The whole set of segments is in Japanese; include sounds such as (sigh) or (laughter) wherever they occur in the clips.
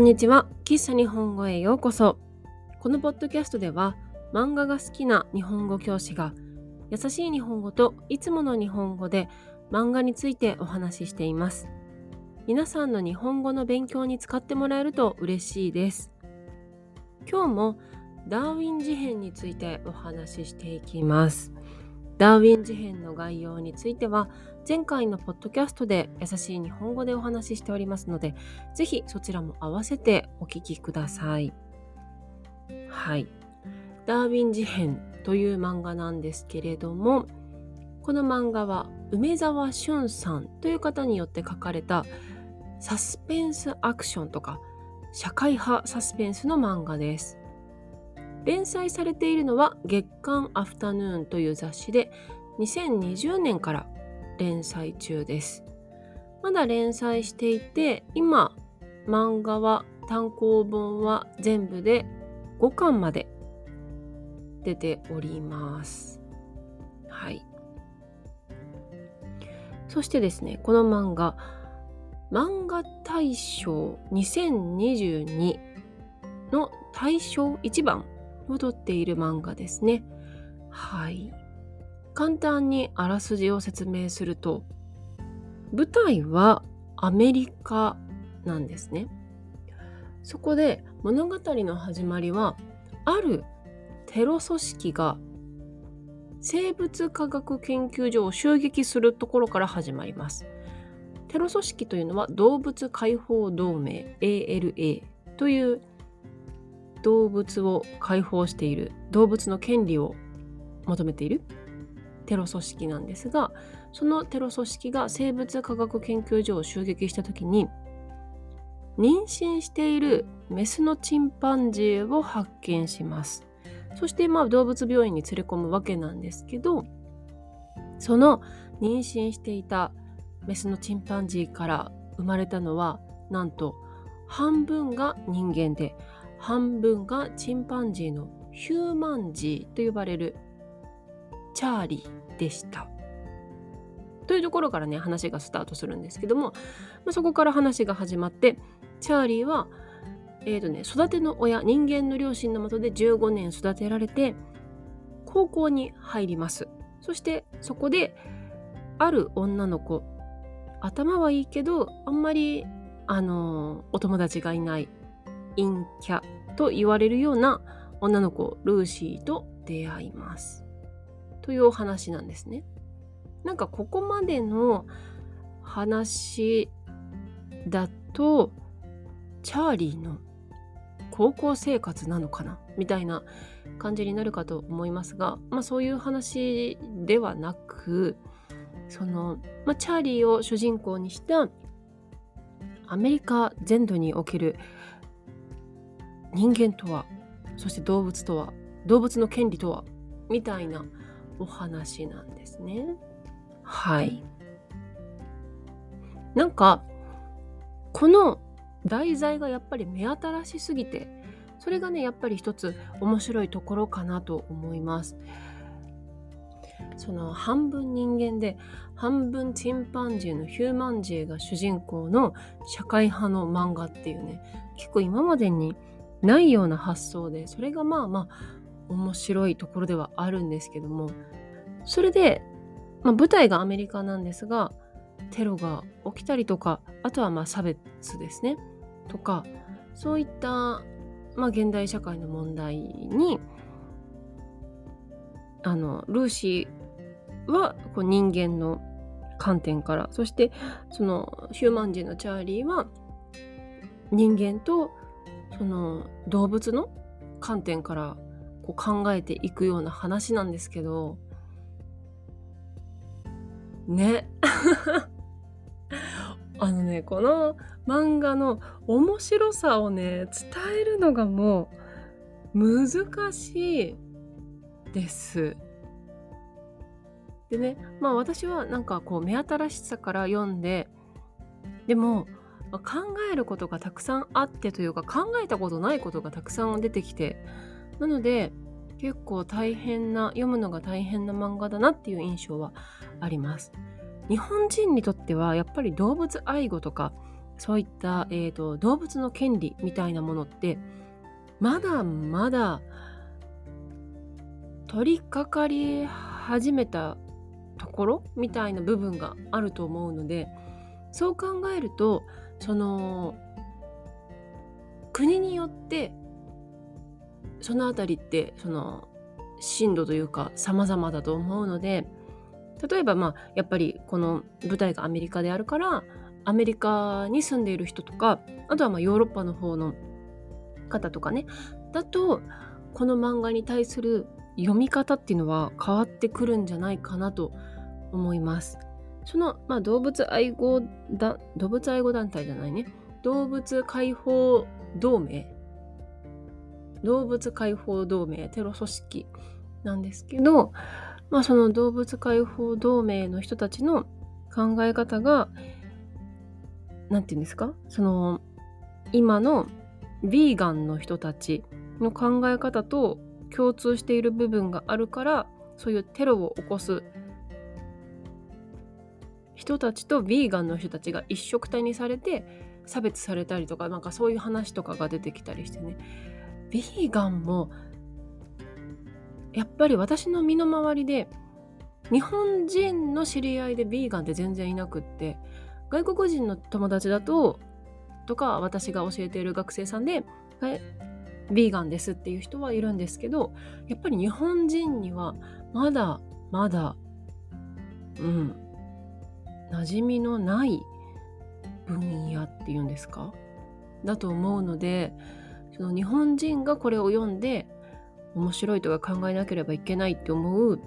んにちは。喫茶日本語へようこそ。このポッドキャストでは漫画が好きな日本語教師が優しい日本語といつもの日本語で漫画についてお話ししています。皆さんの日本語の勉強に使ってもらえると嬉しいです。今日もダーウィン事変についてお話ししていきます。ダーウィン事変の概要については前回のポッドキャストで優しい日本語でお話ししておりますので、ぜひそちらも合わせてお聞きください。はい。ダーウィン事変という漫画なんですけれども、この漫画は梅沢俊さんという方によって書かれたサスペンスアクションとか社会派サスペンスの漫画です。連載されているのは月刊アフタヌーンという雑誌で2020年から連載中です。まだ連載していて、今、漫画は単行本は全部で5巻まで出ております。はい。そしてですね、この漫画、漫画大賞2022の大賞1番を取っている漫画ですね。はい。簡単にあらすじを説明すると舞台はアメリカなんですね。そこで物語の始まりはあるテロ組織が生物科学研究所を襲撃するところから始まります。テロ組織というのは動物解放同盟 ALA という動物を解放している動物の権利を求めているテロ組織なんですがそのテロ組織が生物科学研究所を襲撃した時に妊娠しているメスのチンパンジーを発見します。そしてまあ動物病院に連れ込むわけなんですけどその妊娠していたメスのチンパンジーから生まれたのはなんと半分が人間で半分がチンパンジーのヒューマンジーと呼ばれるチャーリー。でした。というところからね話がスタートするんですけども、まあ、そこから話が始まってチャーリーは、えーとね、育ての親人間の両親のもとで15年育てられて高校に入りますそしてそこである女の子頭はいいけどあんまりあのお友達がいない陰キャと言われるような女の子ルーシーと出会いますというお話なんですね。なんかここまでの話だとチャーリーの高校生活なのかな？みたいな感じになるかと思いますが、まあ、そういう話ではなくその、まあ、チャーリーを主人公にしたアメリカ全土における人間とはそして動物とは動物の権利とはみたいなお話なんですね。はい。なんかこの題材がやっぱり目新しすぎてそれがねやっぱり一つ面白いところかなと思います。その半分人間で半分チンパンジーのヒューマンジーが主人公の社会派の漫画っていうね結構今までにないような発想でそれがまあまあ面白いところではあるんですけどもそれで、まあ、舞台がアメリカなんですがテロが起きたりとかあとはまあ差別ですね。とかそういった、まあ、現代社会の問題にあのルーシーはこう人間の観点からそしてそのヒューマン人のチャーリーは人間とその動物の観点からこう考えていくような話なんですけどね (laughs) あのねこの漫画の面白さをね伝えるのがもう難しいです。でねまあ私はなんかこう目新しさから読んででも考えることがたくさんあってというか考えたことないことがたくさん出てきてなので結構大変な読むのが大変な漫画だなっていう印象はあります。日本人にとってはやっぱり動物愛護とかそういった、えーと、動物の権利みたいなものってまだまだ取り掛かり始めたところみたいな部分があると思うのでそう考えるとその国によってその辺りってその進度というか様々だと思うので例えばまあやっぱりこの舞台がアメリカであるからアメリカに住んでいる人とかあとはまあヨーロッパの方の方とかねだとこの漫画に対する読み方っていうのは変わってくるんじゃないかなと思います。その、まあ、動物愛護だ動物愛護団体じゃないね動物解放同盟動物解放同盟テロ組織なんですけど、まあ、その動物解放同盟の人たちの考え方が何て言うんですか？その今のヴィーガンの人たちの考え方と共通している部分があるからそういうテロを起こす人たちとヴィーガンの人たちが一緒くたにされて差別されたりとかなんかそういう話とかが出てきたりしてね。ヴィーガンもやっぱり私の身の回りで日本人の知り合いでヴィーガンって全然いなくって外国人の友達だととか私が教えている学生さんでヴィーガンですっていう人はいるんですけどやっぱり日本人にはまだまだうん馴染みのない分野っていうんですか？だと思うのでその日本人がこれを読んで面白いとか考えなければいけないって思う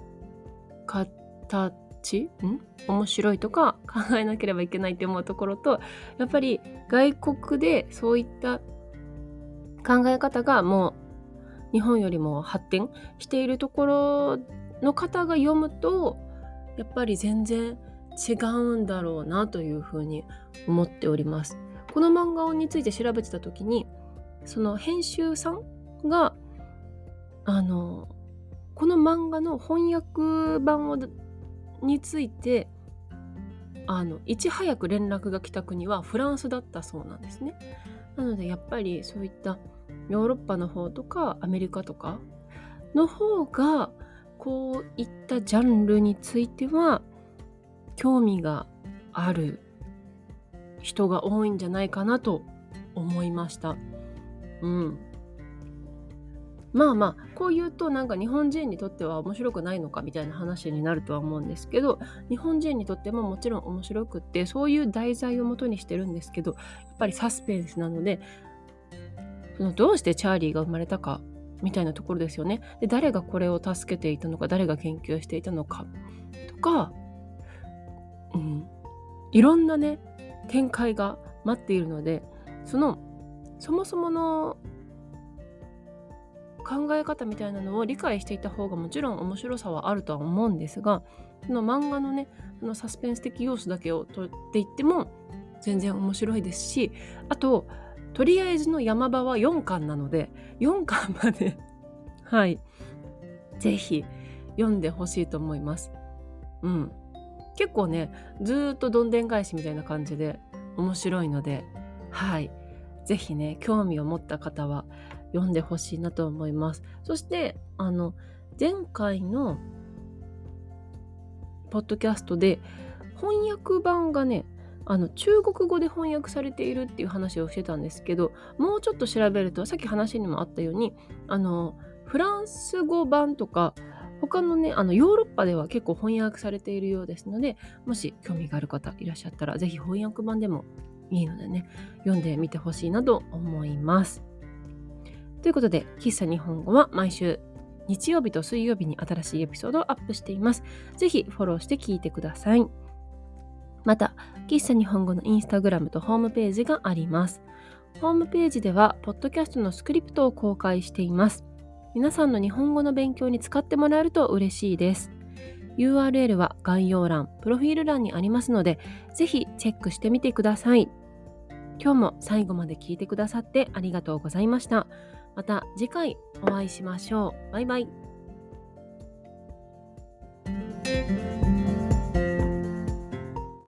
形ん？面白いとか考えなければいけないって思うところとやっぱり外国でそういった考え方がもう日本よりも発展しているところの方が読むとやっぱり全然違うんだろうなというふうに思っております。この漫画について調べてた時にその編集さんがあのこの漫画の翻訳版をについてあのいち早く連絡が来た国はフランスだったそうなんですね。なのでやっぱりそういったヨーロッパの方とかアメリカとかの方がこういったジャンルについては興味がある人が多いんじゃないかなと思いました。うん。まあまあこう言うとなんか日本人にとっては面白くないのかみたいな話になるとは思うんですけど日本人にとってももちろん面白くってそういう題材をもとにしてるんですけどやっぱりサスペンスなのでそのどうしてチャーリーが生まれたかみたいなところですよね。で誰がこれを助けていたのか誰が研究していたのかとか、うん、いろんなね展開が待っているのでそのそもそもの考え方みたいなのを理解していた方がもちろん面白さはあるとは思うんですがその漫画のねそのサスペンス的要素だけを取っていっても全然面白いですしあととりあえずの山場は4巻なので4巻まで (laughs) はい是非読んでほしいと思います。うん。結構ねずっとどんでん返しみたいな感じで面白いのではい是非ね興味を持った方は読んでほしいなと思います。そしてあの前回のポッドキャストで翻訳版がねあの中国語で翻訳されているっていう話をしてたんですけどもうちょっと調べるとさっき話にもあったようにあのフランス語版とか他のねあのヨーロッパでは結構翻訳されているようですのでもし興味がある方いらっしゃったら是非翻訳版でもいいのでね読んでみてほしいなと思います。ということで喫茶日本語は毎週日曜日と水曜日に新しいエピソードをアップしています。ぜひフォローして聞いてください。また、喫茶日本語のインスタグラムとホームページがあります。ホームページでは、ポッドキャストのスクリプトを公開しています。皆さんの日本語の勉強に使ってもらえると嬉しいです。URL は概要欄、プロフィール欄にありますので、ぜひチェックしてみてください。今日も最後まで聞いてくださってありがとうございました。また次回お会いしましょう。バイバイ。